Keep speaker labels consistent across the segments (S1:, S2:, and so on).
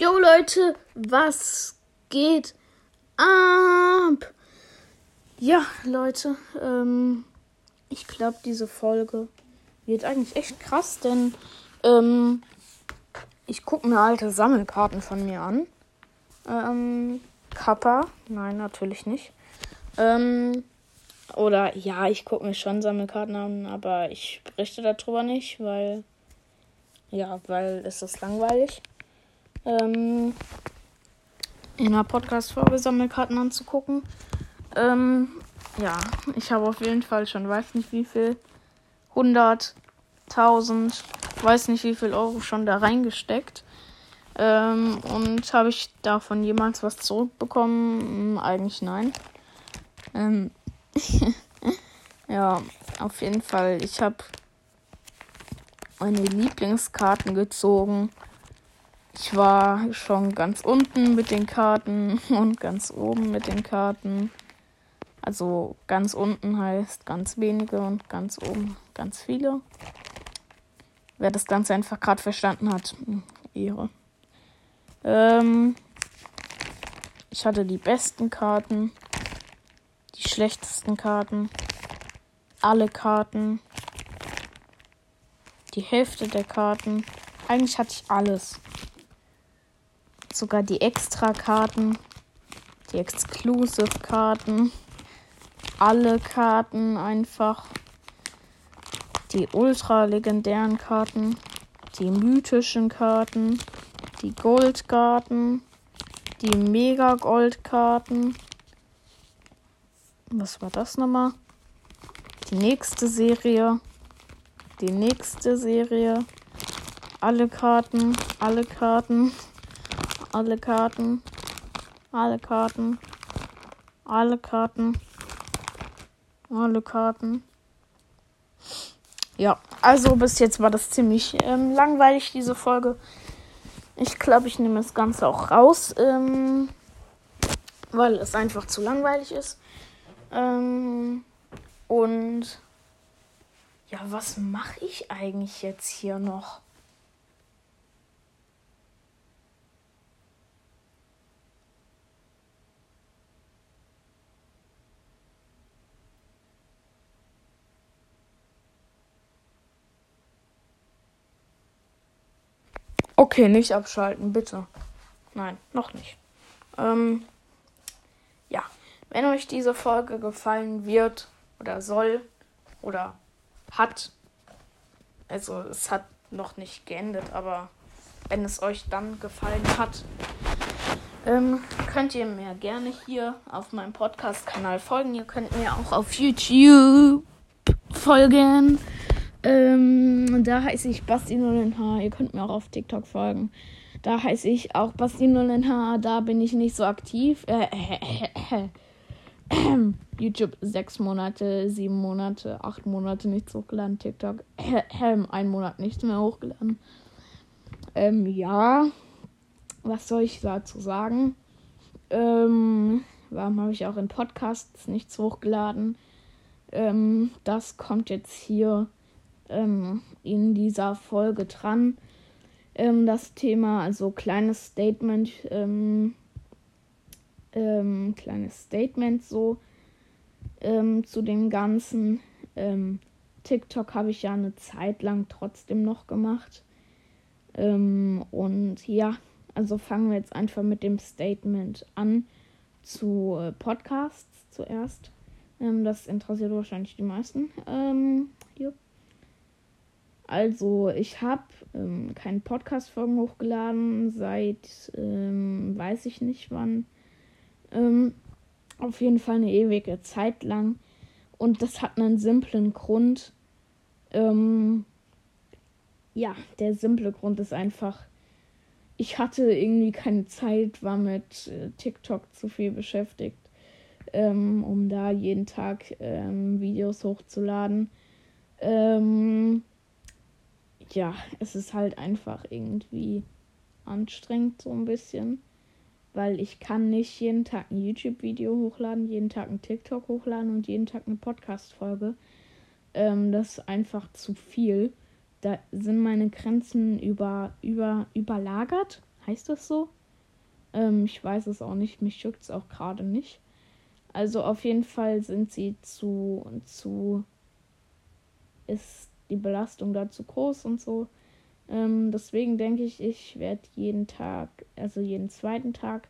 S1: Jo Leute, was geht ab? Ja, Leute, ähm, ich glaube, diese Folge wird eigentlich echt krass, denn ähm, ich gucke mir alte Sammelkarten von mir an. Ähm, Kappa, nein, natürlich nicht. Ähm, oder ja, ich gucke mir schon Sammelkarten an, aber ich berichte darüber nicht, weil ja, weil es ist langweilig. Ähm, in einer Podcast-Folge Sammelkarten anzugucken. Ähm, ja, ich habe auf jeden Fall schon weiß nicht wie viel, 100, 1000, weiß nicht wie viel Euro schon da reingesteckt. Ähm, und habe ich davon jemals was zurückbekommen? Hm, eigentlich nein. Ähm, ja, auf jeden Fall. Ich habe meine Lieblingskarten gezogen. Ich war schon ganz unten mit den Karten und ganz oben mit den Karten. Also ganz unten heißt ganz wenige und ganz oben ganz viele. Wer das Ganze einfach gerade verstanden hat, Ehre. Ähm, ich hatte die besten Karten, die schlechtesten Karten, alle Karten, die Hälfte der Karten. Eigentlich hatte ich alles. Sogar die Extra-Karten, die Exclusive-Karten, alle Karten einfach, die ultra-legendären Karten, die mythischen Karten, die Goldkarten, die Mega-Goldkarten. Was war das nochmal? Die nächste Serie die nächste Serie. Alle Karten, alle Karten, alle Karten, alle Karten, alle Karten, alle Karten. Ja, also bis jetzt war das ziemlich ähm, langweilig, diese Folge. Ich glaube, ich nehme das Ganze auch raus, ähm, weil es einfach zu langweilig ist. Ähm, und ja, was mache ich eigentlich jetzt hier noch? Okay, nicht abschalten, bitte. Nein, noch nicht. Ähm, ja, wenn euch diese Folge gefallen wird oder soll oder hat. Also es hat noch nicht geendet, aber wenn es euch dann gefallen hat, ähm, könnt ihr mir gerne hier auf meinem Podcast-Kanal folgen. Ihr könnt mir auch auf YouTube folgen. Ähm, da heiße ich Basti0NH. Ihr könnt mir auch auf TikTok folgen. Da heiße ich auch Basti0NH. Da bin ich nicht so aktiv. Äh, äh, äh, YouTube sechs Monate, sieben Monate, acht Monate nichts hochgeladen. TikTok ein Monat nichts mehr hochgeladen. Ähm, ja, was soll ich dazu sagen? Ähm, warum habe ich auch in Podcasts nichts hochgeladen? Ähm, das kommt jetzt hier ähm, in dieser Folge dran. Ähm, das Thema, also kleines Statement. Ähm, ähm, kleines Statement so ähm, zu dem Ganzen. TikTok habe ich ja eine Zeit lang trotzdem noch gemacht. Und ja, also fangen wir jetzt einfach mit dem Statement an zu äh, Podcasts zuerst. Das interessiert wahrscheinlich die meisten. Also, ich habe ähm, keine Podcast-Folgen hochgeladen seit ähm, weiß ich nicht wann. Ähm, auf jeden Fall eine ewige Zeit lang. Und das hat einen simplen Grund. Ähm, ja, der simple Grund ist einfach, ich hatte irgendwie keine Zeit, war mit äh, TikTok zu viel beschäftigt, ähm, um da jeden Tag ähm, Videos hochzuladen. Ähm, ja, es ist halt einfach irgendwie anstrengend so ein bisschen weil ich kann nicht jeden Tag ein YouTube-Video hochladen, jeden Tag ein TikTok hochladen und jeden Tag eine Podcast-Folge. Ähm, das ist einfach zu viel. Da sind meine Grenzen über, über, überlagert, heißt das so? Ähm, ich weiß es auch nicht, mich juckt es auch gerade nicht. Also auf jeden Fall sind sie zu, zu, ist die Belastung da zu groß und so. Ähm, deswegen denke ich, ich werde jeden Tag, also jeden zweiten Tag,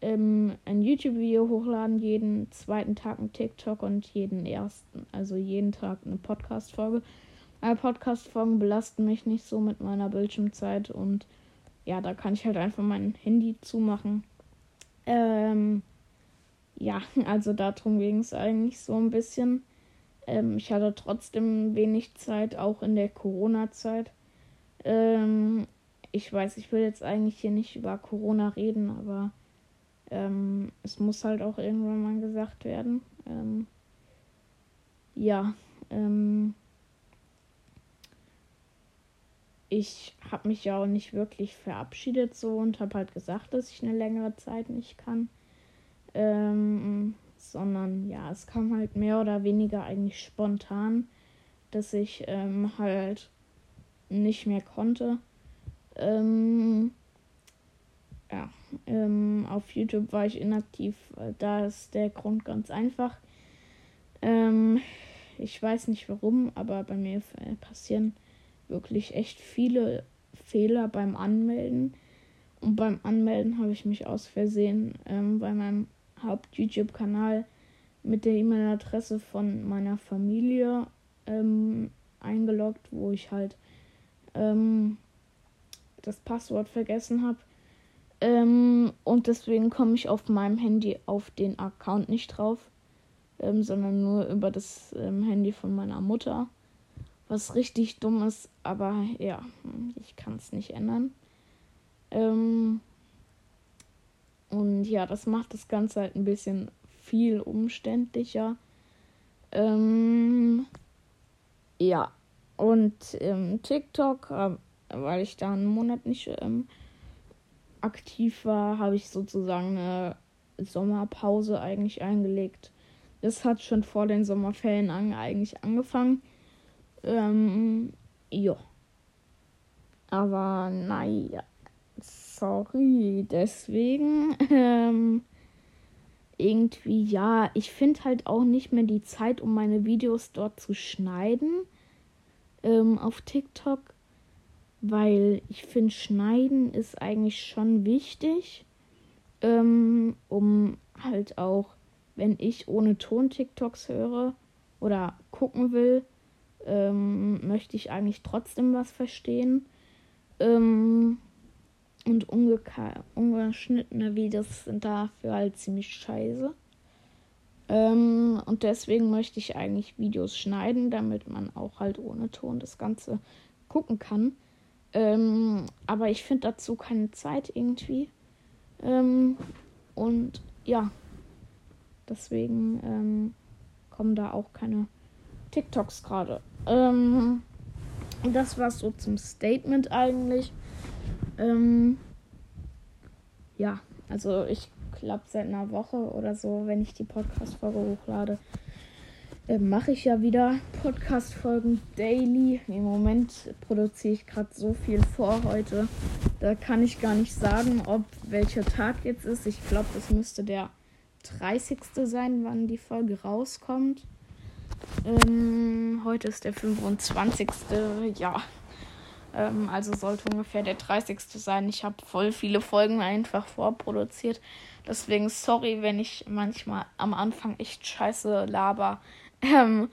S1: ähm, ein YouTube-Video hochladen, jeden zweiten Tag ein TikTok und jeden ersten, also jeden Tag eine Podcast-Folge. Meine Podcast-Folgen belasten mich nicht so mit meiner Bildschirmzeit und ja, da kann ich halt einfach mein Handy zumachen. Ähm, ja, also darum ging es eigentlich so ein bisschen. Ähm, ich hatte trotzdem wenig Zeit, auch in der Corona-Zeit. Ähm, ich weiß, ich will jetzt eigentlich hier nicht über Corona reden, aber ähm, es muss halt auch irgendwann mal gesagt werden. Ähm, ja, ähm, ich habe mich ja auch nicht wirklich verabschiedet so und habe halt gesagt, dass ich eine längere Zeit nicht kann. Ähm, sondern ja, es kam halt mehr oder weniger eigentlich spontan, dass ich ähm, halt nicht mehr konnte. Ähm, ja, ähm, auf YouTube war ich inaktiv. Da ist der Grund ganz einfach. Ähm, ich weiß nicht warum, aber bei mir passieren wirklich echt viele Fehler beim Anmelden. Und beim Anmelden habe ich mich aus Versehen ähm, bei meinem Haupt-YouTube-Kanal mit der E-Mail-Adresse von meiner Familie ähm, eingeloggt, wo ich halt ähm, das Passwort vergessen habe. Ähm, und deswegen komme ich auf meinem Handy auf den Account nicht drauf, ähm, sondern nur über das ähm, Handy von meiner Mutter. Was richtig dumm ist, aber ja, ich kann es nicht ändern. Ähm, und ja, das macht das Ganze halt ein bisschen viel umständlicher. Ähm, ja, und ähm, TikTok, äh, weil ich da einen Monat nicht ähm, aktiv war, habe ich sozusagen eine Sommerpause eigentlich eingelegt. Das hat schon vor den Sommerferien an, eigentlich angefangen. Ähm, ja. Aber naja, sorry, deswegen. Ähm, irgendwie, ja, ich finde halt auch nicht mehr die Zeit, um meine Videos dort zu schneiden ähm, auf TikTok, weil ich finde, Schneiden ist eigentlich schon wichtig, ähm, um halt auch, wenn ich ohne Ton TikToks höre oder gucken will, ähm, möchte ich eigentlich trotzdem was verstehen. Ähm, und ungeschnittene Videos sind dafür halt ziemlich scheiße. Ähm, und deswegen möchte ich eigentlich Videos schneiden, damit man auch halt ohne Ton das Ganze gucken kann. Ähm, aber ich finde dazu keine Zeit irgendwie. Ähm, und ja, deswegen ähm, kommen da auch keine TikToks gerade. Ähm, das war so zum Statement eigentlich. Ähm, ja, also ich glaube seit einer Woche oder so, wenn ich die Podcast-Folge hochlade, äh, mache ich ja wieder Podcast-Folgen daily. Im Moment produziere ich gerade so viel vor heute. Da kann ich gar nicht sagen, ob welcher Tag jetzt ist. Ich glaube, das müsste der 30. sein, wann die Folge rauskommt. Ähm, heute ist der 25. Ja, ähm, also sollte ungefähr der 30. sein. Ich habe voll viele Folgen einfach vorproduziert. Deswegen sorry, wenn ich manchmal am Anfang echt scheiße laber. Ähm,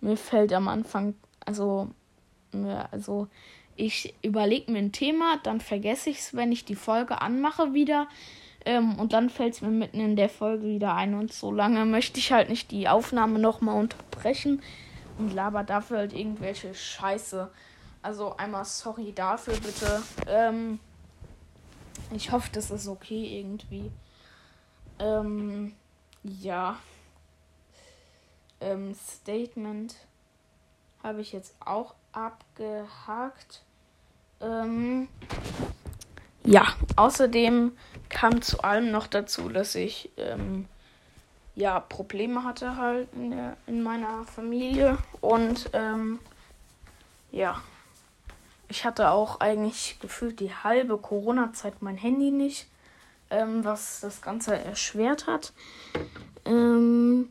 S1: mir fällt am Anfang, also, also ich überlege mir ein Thema, dann vergesse ich es, wenn ich die Folge anmache wieder. Ähm, und dann fällt es mir mitten in der Folge wieder ein. Und so lange möchte ich halt nicht die Aufnahme nochmal unterbrechen und laber dafür halt irgendwelche Scheiße. Also einmal sorry dafür bitte. Ähm, ich hoffe, das ist okay irgendwie. Ähm, ja. Ähm, Statement habe ich jetzt auch abgehakt. Ähm, ja, außerdem kam zu allem noch dazu, dass ich ähm, ja Probleme hatte halt in, der, in meiner Familie und ähm, ja ich hatte auch eigentlich gefühlt die halbe Corona-Zeit mein Handy nicht, ähm, was das Ganze erschwert hat. Ähm,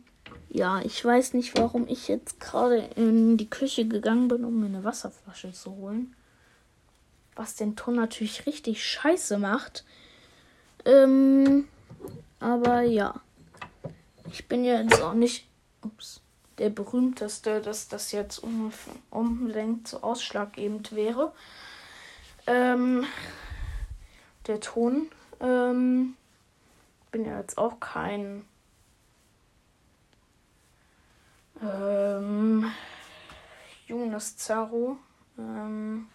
S1: ja, ich weiß nicht, warum ich jetzt gerade in die Küche gegangen bin, um mir eine Wasserflasche zu holen. Was den Ton natürlich richtig scheiße macht. Ähm, aber ja. Ich bin ja jetzt auch nicht ups, der berühmteste, dass das jetzt unbedingt so ausschlaggebend wäre. Ähm, der Ton. Ähm, bin ja jetzt auch kein ähm, Jonas Zaro. Ähm,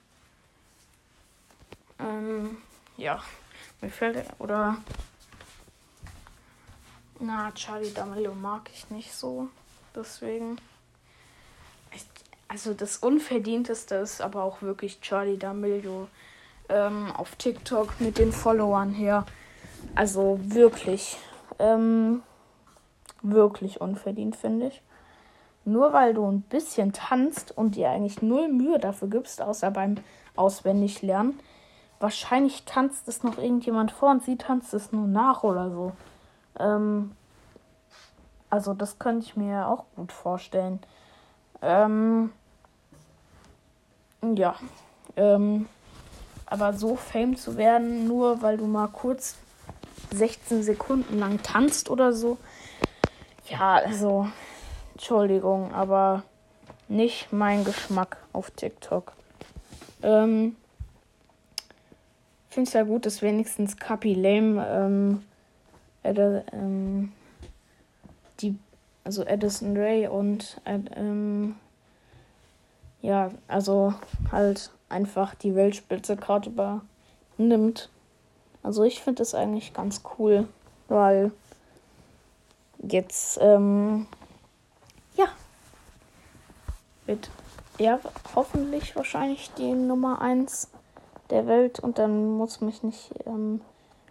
S1: ähm, ja, mir fällt oder na, Charlie D'Amelio mag ich nicht so. Deswegen. Ich, also das Unverdienteste ist aber auch wirklich Charlie D'Amelio ähm, auf TikTok mit den Followern her. Also wirklich. Ähm, wirklich unverdient, finde ich. Nur weil du ein bisschen tanzt und dir eigentlich null Mühe dafür gibst, außer beim Auswendiglernen. Wahrscheinlich tanzt es noch irgendjemand vor und sie tanzt es nur nach oder so. Ähm, also das könnte ich mir auch gut vorstellen. Ähm, ja. Ähm, aber so fame zu werden, nur weil du mal kurz 16 Sekunden lang tanzt oder so. Ja, also, Entschuldigung, aber nicht mein Geschmack auf TikTok. Ähm, finde es ja gut, dass wenigstens Capi Lame ähm, äh, ähm, also Edison Ray und ähm, ja, also halt einfach die Weltspitze gerade übernimmt. Also ich finde das eigentlich ganz cool, weil jetzt, ähm, ja, wird er hoffentlich wahrscheinlich die Nummer 1 der Welt und dann muss mich nicht ähm,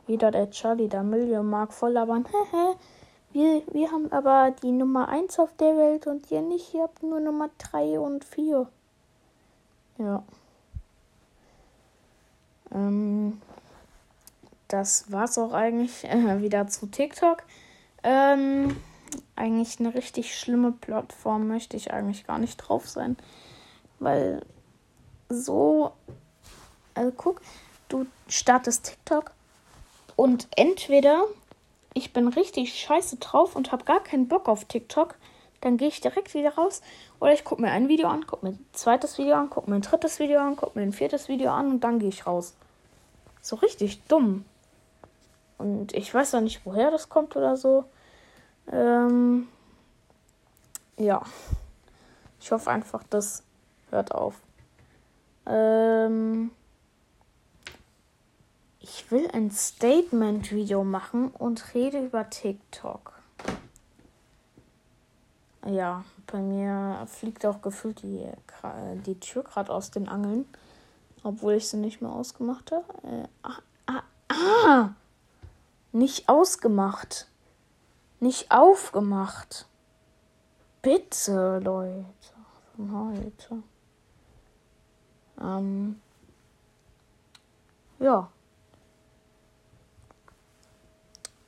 S1: wieder der Charlie da Million Mark voll labern. wir, wir haben aber die Nummer 1 auf der Welt und ihr nicht. Ihr habt nur Nummer 3 und 4. Ja. Ähm, das war's auch eigentlich äh, wieder zu TikTok. Ähm, eigentlich eine richtig schlimme Plattform möchte ich eigentlich gar nicht drauf sein. Weil so also guck, du startest TikTok und entweder ich bin richtig scheiße drauf und habe gar keinen Bock auf TikTok, dann gehe ich direkt wieder raus. Oder ich gucke mir ein Video an, gucke mir ein zweites Video an, gucke mir ein drittes Video an, gucke mir ein viertes Video an und dann gehe ich raus. So richtig dumm. Und ich weiß auch nicht, woher das kommt oder so. Ähm, ja. Ich hoffe einfach, das hört auf. Ähm, ich will ein Statement-Video machen und rede über TikTok. Ja, bei mir fliegt auch gefühlt die, die Tür gerade aus den Angeln. Obwohl ich sie nicht mehr ausgemacht habe. Äh, ah, ah, ah! Nicht ausgemacht. Nicht aufgemacht. Bitte, Leute. Von heute. Ähm. Ja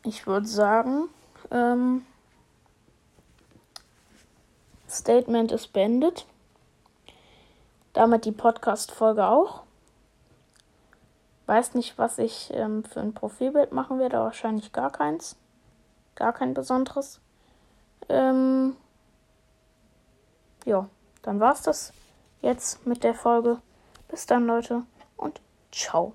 S1: ich würde sagen, ähm, Statement ist beendet. Damit die Podcast-Folge auch. Weiß nicht, was ich ähm, für ein Profilbild machen werde. Wahrscheinlich gar keins. Gar kein besonderes. Ähm, ja, dann war's das jetzt mit der Folge. Bis dann, Leute, und ciao.